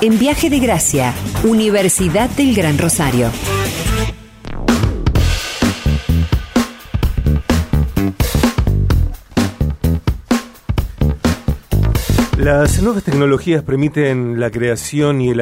en Viaje de Gracia, Universidad del Gran Rosario. Las nuevas tecnologías permiten la creación y el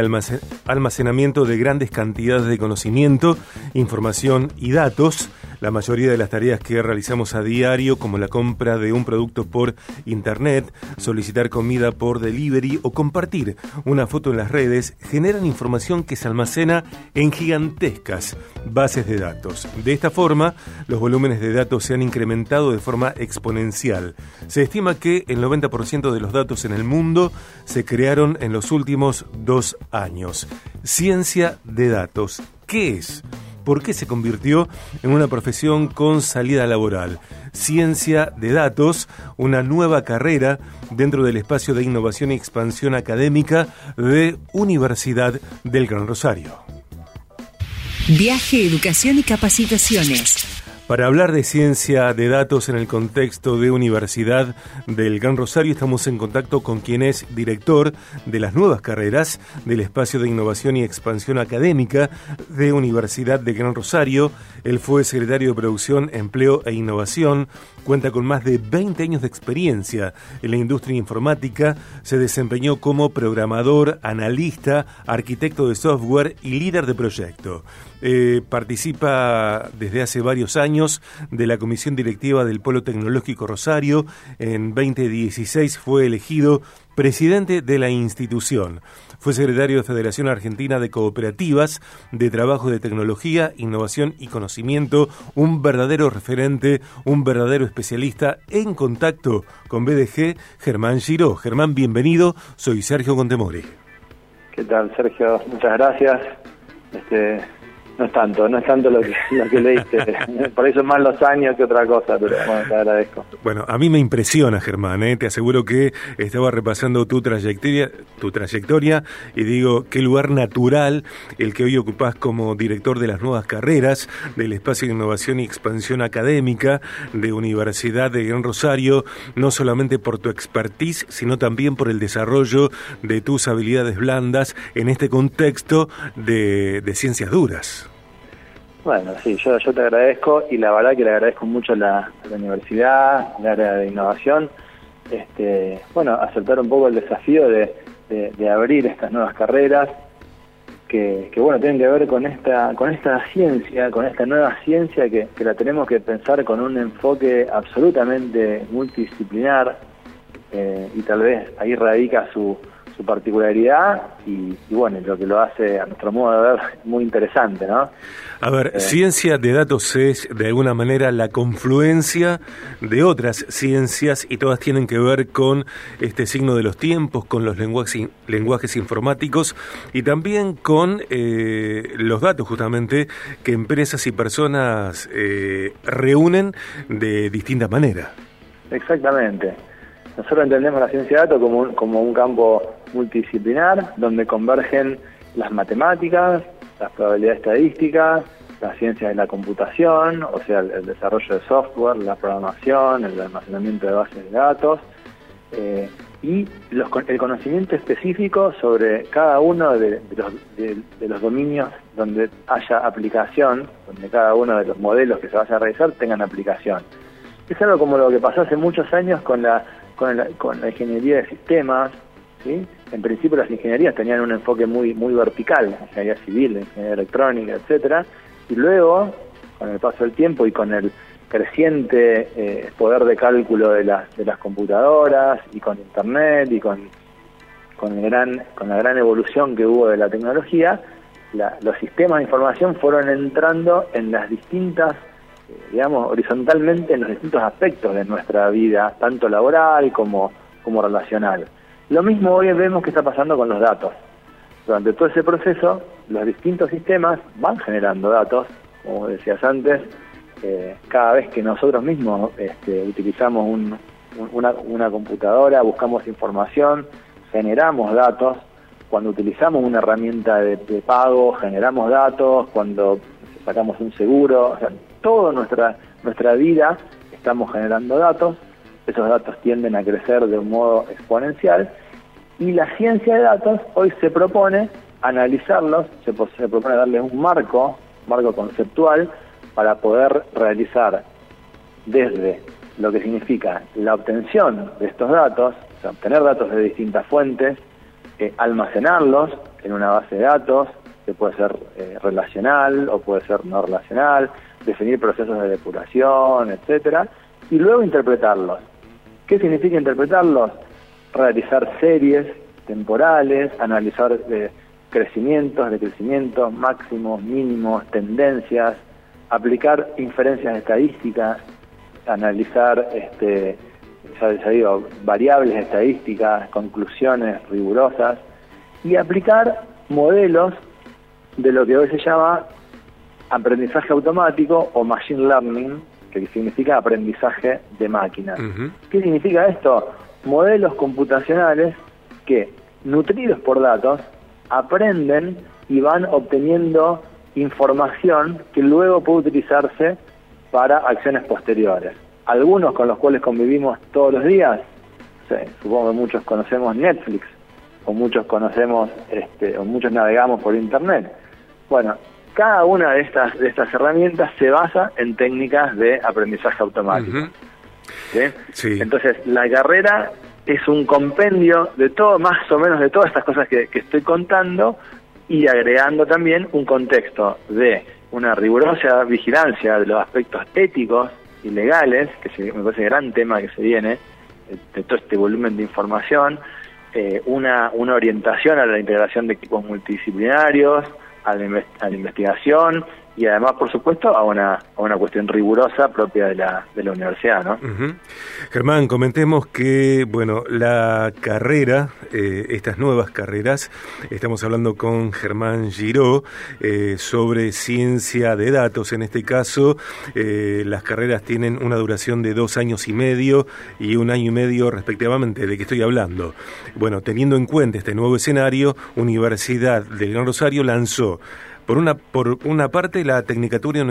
almacenamiento de grandes cantidades de conocimiento, información y datos la mayoría de las tareas que realizamos a diario, como la compra de un producto por Internet, solicitar comida por delivery o compartir una foto en las redes, generan información que se almacena en gigantescas bases de datos. De esta forma, los volúmenes de datos se han incrementado de forma exponencial. Se estima que el 90% de los datos en el mundo se crearon en los últimos dos años. Ciencia de datos. ¿Qué es? Por qué se convirtió en una profesión con salida laboral. Ciencia de datos, una nueva carrera dentro del espacio de innovación y expansión académica de Universidad del Gran Rosario. Viaje, educación y capacitaciones para hablar de ciencia de datos en el contexto de Universidad del Gran Rosario, estamos en contacto con quien es director de las nuevas carreras del Espacio de Innovación y Expansión Académica de Universidad del Gran Rosario. Él fue secretario de Producción, Empleo e Innovación, cuenta con más de 20 años de experiencia en la industria informática, se desempeñó como programador, analista, arquitecto de software y líder de proyecto. Eh, participa desde hace varios años de la Comisión Directiva del Polo Tecnológico Rosario. En 2016 fue elegido presidente de la institución. Fue secretario de Federación Argentina de Cooperativas de Trabajo de Tecnología, Innovación y Conocimiento, un verdadero referente, un verdadero especialista en contacto con BDG, Germán Giró. Germán, bienvenido, soy Sergio Contemore. ¿Qué tal, Sergio? Muchas gracias. Este, no es tanto, no es tanto lo que, lo que leíste. Por eso más los años que otra cosa, pero bueno, te agradezco. Bueno, a mí me impresiona, Germán, ¿eh? te aseguro que estaba repasando tu trayectoria, tu trayectoria y digo, qué lugar natural el que hoy ocupás como director de las nuevas carreras del Espacio de Innovación y Expansión Académica de Universidad de Gran Rosario, no solamente por tu expertise, sino también por el desarrollo de tus habilidades blandas en este contexto de ciencias duras. Bueno, sí, yo, te agradezco y la verdad que le agradezco mucho a la, universidad, al área de innovación, este, bueno, aceptar un poco el desafío de, abrir estas nuevas carreras que, bueno, tienen que ver con esta, con esta ciencia, con esta nueva ciencia que, la tenemos que pensar con un enfoque absolutamente multidisciplinar eh, y tal vez ahí radica su, su particularidad y, bueno, lo que lo hace a nuestro modo de ver muy interesante, ¿no? A ver, eh. ciencia de datos es de alguna manera la confluencia de otras ciencias y todas tienen que ver con este signo de los tiempos, con los lenguajes, lenguajes informáticos y también con eh, los datos justamente que empresas y personas eh, reúnen de distinta manera. Exactamente. Nosotros entendemos la ciencia de datos como un, como un campo multidisciplinar donde convergen las matemáticas, las probabilidades estadísticas, las ciencias de la computación, o sea, el, desarrollo de software, la programación, el almacenamiento de bases de datos, eh, y el conocimiento específico sobre cada uno de, los, de, los, dominios donde haya aplicación, donde cada uno de los modelos que se vaya a realizar tengan aplicación. Es algo como lo que pasó hace muchos años con la con la, con la ingeniería de sistemas, ¿sí? En principio las ingenierías tenían un enfoque muy muy vertical, la ingeniería civil, la ingeniería electrónica, etcétera, y luego, con el paso del tiempo y con el creciente eh, poder de cálculo de las, de las computadoras y con internet y con, con, el gran, con la gran evolución que hubo de la tecnología, los sistemas de información fueron entrando en las distintas digamos, horizontalmente en los distintos aspectos de nuestra vida, tanto laboral como, como relacional. Lo mismo hoy vemos que está pasando con los datos. Durante todo ese proceso, los distintos sistemas van generando datos, como decías antes, eh, cada vez que nosotros mismos este, utilizamos una, una computadora, buscamos información, generamos datos, cuando utilizamos una herramienta de, de pago, generamos datos, cuando sacamos un seguro, o sea, toda nuestra, nuestra vida estamos generando datos, esos datos tienden a crecer de un modo exponencial Y la ciencia de datos hoy se propone analizarlos, se, propone darles un marco, marco conceptual, para poder realizar desde lo que significa la obtención de estos datos, o sea, obtener datos de distintas fuentes, eh, almacenarlos en una base de datos, que puede ser eh, relacional o puede ser no relacional, definir procesos de depuración, etcétera, y luego interpretarlos. ¿Qué significa interpretarlos? Realizar series temporales, analizar eh, crecimientos, decrecimientos, máximos, mínimos, tendencias, aplicar inferencias estadísticas, analizar este, ya, digo, variables estadísticas, conclusiones rigurosas y aplicar modelos de lo que hoy se llama aprendizaje automático o machine learning, que significa aprendizaje de máquinas. ¿Qué significa esto? Modelos computacionales que, nutridos por datos, aprenden y van obteniendo información que luego puede utilizarse para acciones posteriores. Algunos con los cuales convivimos todos los días, supongo que muchos conocemos Netflix, o muchos conocemos, este, o muchos navegamos por Internet. Bueno, cada una de estas, de estas herramientas se basa en técnicas de aprendizaje automático. Entonces, la carrera es un compendio de todo, más o menos de todas estas cosas que, que estoy contando, y agregando también un contexto de una rigurosa vigilancia de los aspectos éticos y legales, que me parece gran tema que se viene, de todo este volumen de información, eh, una, una orientación a la integración de equipos multidisciplinarios, a la, a la investigación y además, por supuesto, a una, a una cuestión rigurosa propia de la, de la universidad, ¿no? Germán, comentemos que, bueno, la carrera, eh, estas nuevas carreras, estamos hablando con Germán Giró eh, sobre ciencia de datos. En este caso, eh, las carreras tienen una duración de dos años y medio y un año y medio respectivamente. ¿De qué estoy hablando? Bueno, teniendo en cuenta este nuevo escenario, Universidad del Gran Rosario lanzó por una, por una parte, la Tecnicatura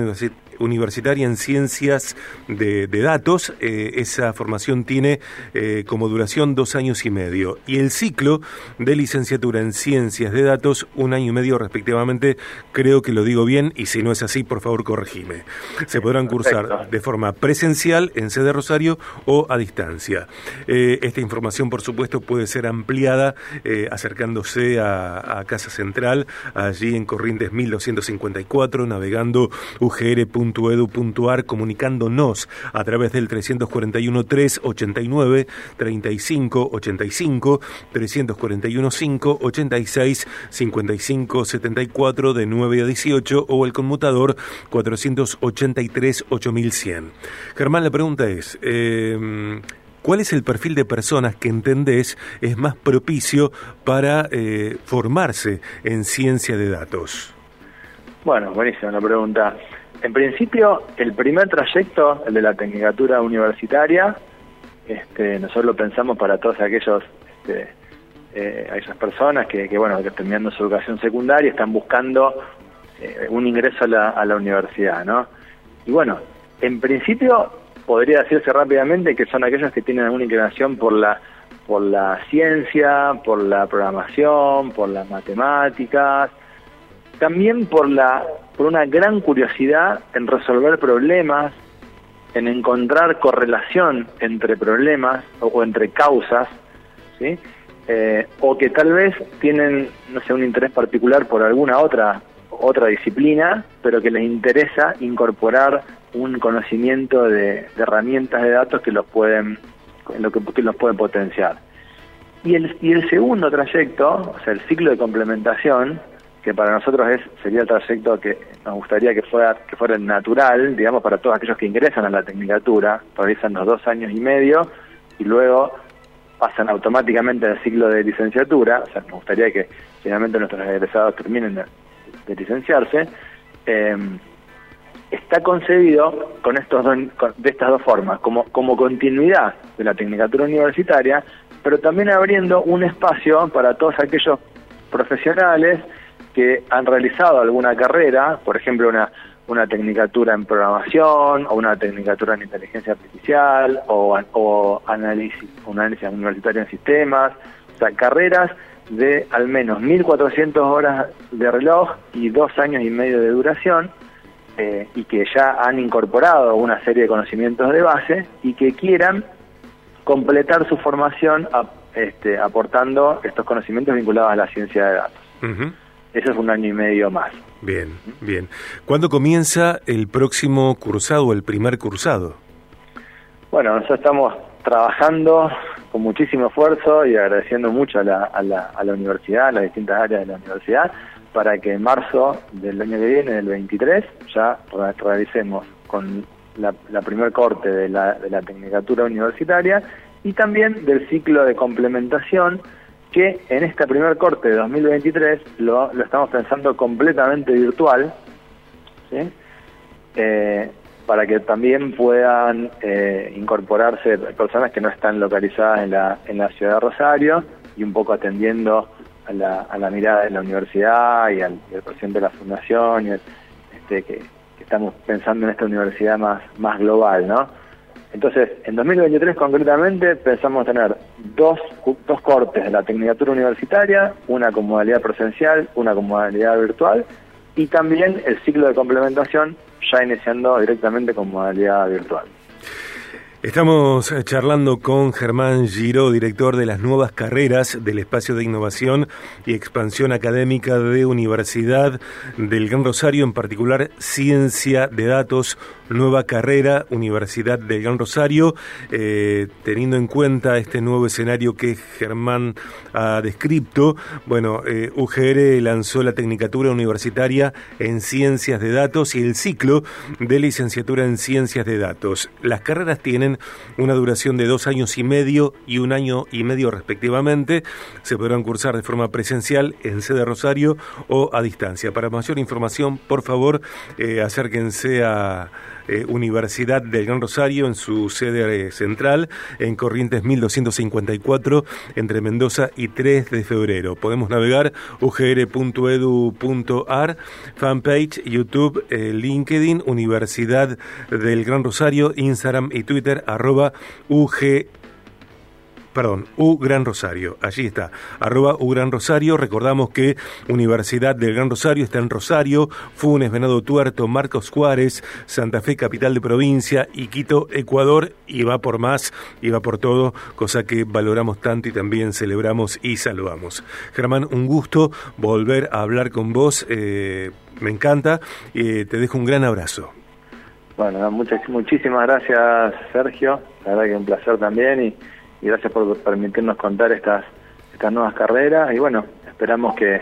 Universitaria en Ciencias de, Datos, eh, esa formación tiene eh, como duración dos años y medio. Y el ciclo de licenciatura en Ciencias de Datos, un año y medio respectivamente, creo que lo digo bien, y si no es así, por favor, corregime. Se podrán cursar de forma presencial en sede Rosario o a distancia. Eh, esta información, por supuesto, puede ser ampliada acercándose a, a Casa Central, allí en Corrientes 1000 1254, navegando ugr.edu.ar, comunicándonos a través del 341 389 35 85, 341 5 86 55 74 de 9 a 18 o el conmutador 483 8100. Germán, la pregunta es, eh, ¿Cuál es el perfil de personas que entendés es más propicio para eh, formarse en ciencia de datos? Bueno, buenísima la pregunta. En principio, el primer trayecto, el de la tecnicatura universitaria, este, nosotros lo pensamos para todos aquellos, este, eh, aquellas personas que, bueno, que terminando su educación secundaria están buscando eh, un ingreso a la, a la universidad, ¿no? Y bueno, en principio podría decirse rápidamente que son aquellos que tienen alguna inclinación por la por la ciencia, por la programación, por las matemáticas, también por la por una gran curiosidad en resolver problemas, en encontrar correlación entre problemas o, entre causas, ¿sí? Eh, o que tal vez tienen no sé un interés particular por alguna otra otra disciplina, pero que les interesa incorporar un conocimiento de, herramientas de datos que los pueden lo que, que los pueden potenciar. Y el, y el segundo trayecto, o sea, el ciclo de complementación, que para nosotros es sería el trayecto que nos gustaría que fuera que fuera natural, digamos, para todos aquellos que ingresan a la tecnicatura, realizan los dos años y medio y luego pasan automáticamente al ciclo de licenciatura, o sea, nos gustaría que finalmente nuestros egresados terminen de, licenciarse, em, está concebido con estos de estas dos formas, como, como continuidad de la tecnicatura universitaria, pero también abriendo un espacio para todos aquellos profesionales que han realizado alguna carrera, por ejemplo, una, una tecnicatura en programación o una tecnicatura en inteligencia artificial o, análisis, un análisis universitario en sistemas O sea, carreras de al menos 1.400 horas de reloj y dos años y medio de duración, eh, y que ya han incorporado una serie de conocimientos de base y que quieran completar su formación este, aportando estos conocimientos vinculados a la ciencia de datos. Eso es un año y medio más. Bien, bien. ¿Cuándo comienza el próximo cursado, el primer cursado? Bueno, nosotros estamos trabajando con muchísimo esfuerzo y agradeciendo mucho a la, a la, a la universidad, a las distintas áreas de la universidad, para que en marzo del año que viene, del 23, ya realicemos con la, la primer corte de la, de la Tecnicatura Universitaria y también del ciclo de complementación que en esta primer corte de 2023 lo, estamos pensando completamente virtual, eh, para que también puedan eh, incorporarse personas que no están localizadas en la, en la ciudad de Rosario y un poco atendiendo a la, a la mirada de la universidad y al, presidente de la fundación y este, que, que, estamos pensando en esta universidad más, más global, ¿no? Entonces, en 2023 concretamente pensamos tener dos, dos cortes de la Tecnicatura Universitaria, una con modalidad presencial, una con modalidad virtual, y también el ciclo de complementación ya iniciando directamente con modalidad virtual. Estamos eh, charlando con Germán Giro, director de las nuevas carreras del Espacio de Innovación y Expansión Académica de Universidad del Gran Rosario, en particular Ciencia de Datos, nueva carrera, Universidad del Gran Rosario, eh, teniendo en cuenta este nuevo escenario que Germán ha descrito. Bueno, eh, UGR lanzó la Tecnicatura Universitaria en Ciencias de Datos y el ciclo de licenciatura en Ciencias de Datos. Las carreras tienen una duración de dos años y medio y un año y medio respectivamente. Se podrán cursar de forma presencial en sede Rosario o a distancia. Para mayor información, por favor, eh, acérquense a eh, Universidad del Gran Rosario en su sede central, en Corrientes 1254, entre Mendoza y 3 de febrero. Podemos navegar ugr.edu.ar, fanpage, YouTube, eh, LinkedIn, Universidad del Gran Rosario, Instagram y Twitter, arroba UG perdón, U Gran Rosario, allí está, arroba U Gran Rosario, recordamos que Universidad del Gran Rosario está en Rosario, Funes, Venado Tuerto, Marcos Juárez, Santa Fe, capital de provincia, y Quito, Ecuador, y va por más, y va por todo, cosa que valoramos tanto y también celebramos y saludamos. Germán, un gusto volver a hablar con vos, eh, me encanta, y te dejo un gran abrazo. Bueno, muchas, muchísimas gracias Sergio, la verdad que un placer también y gracias por permitirnos contar estas, estas nuevas carreras. Y bueno, esperamos que,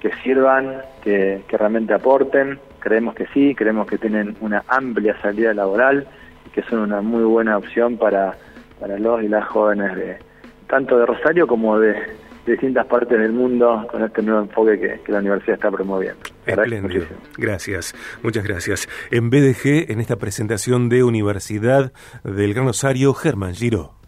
que sirvan, que, que realmente aporten, creemos que sí, creemos que tienen una amplia salida laboral y que son una muy buena opción para, para los y las jóvenes de tanto de Rosario como de, distintas partes del mundo con este nuevo enfoque que, la universidad está promoviendo. Espléndido. Gracias, muchas gracias. En BDG, en esta presentación de Universidad del Gran Rosario, Germán Giro.